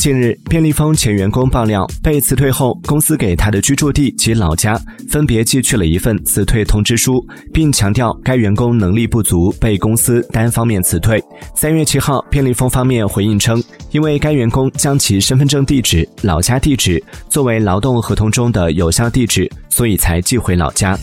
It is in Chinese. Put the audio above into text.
近日便利蜂前员工爆料被辞退后公司给他的居住地及老家分别寄去了一份辞退通知书并强调该员工能力不足被公司单方面辞退。三月七号便利蜂方面回应称因为该员工将其身份证地址老家地址作为劳动合同中的有效地址所以才寄回老家。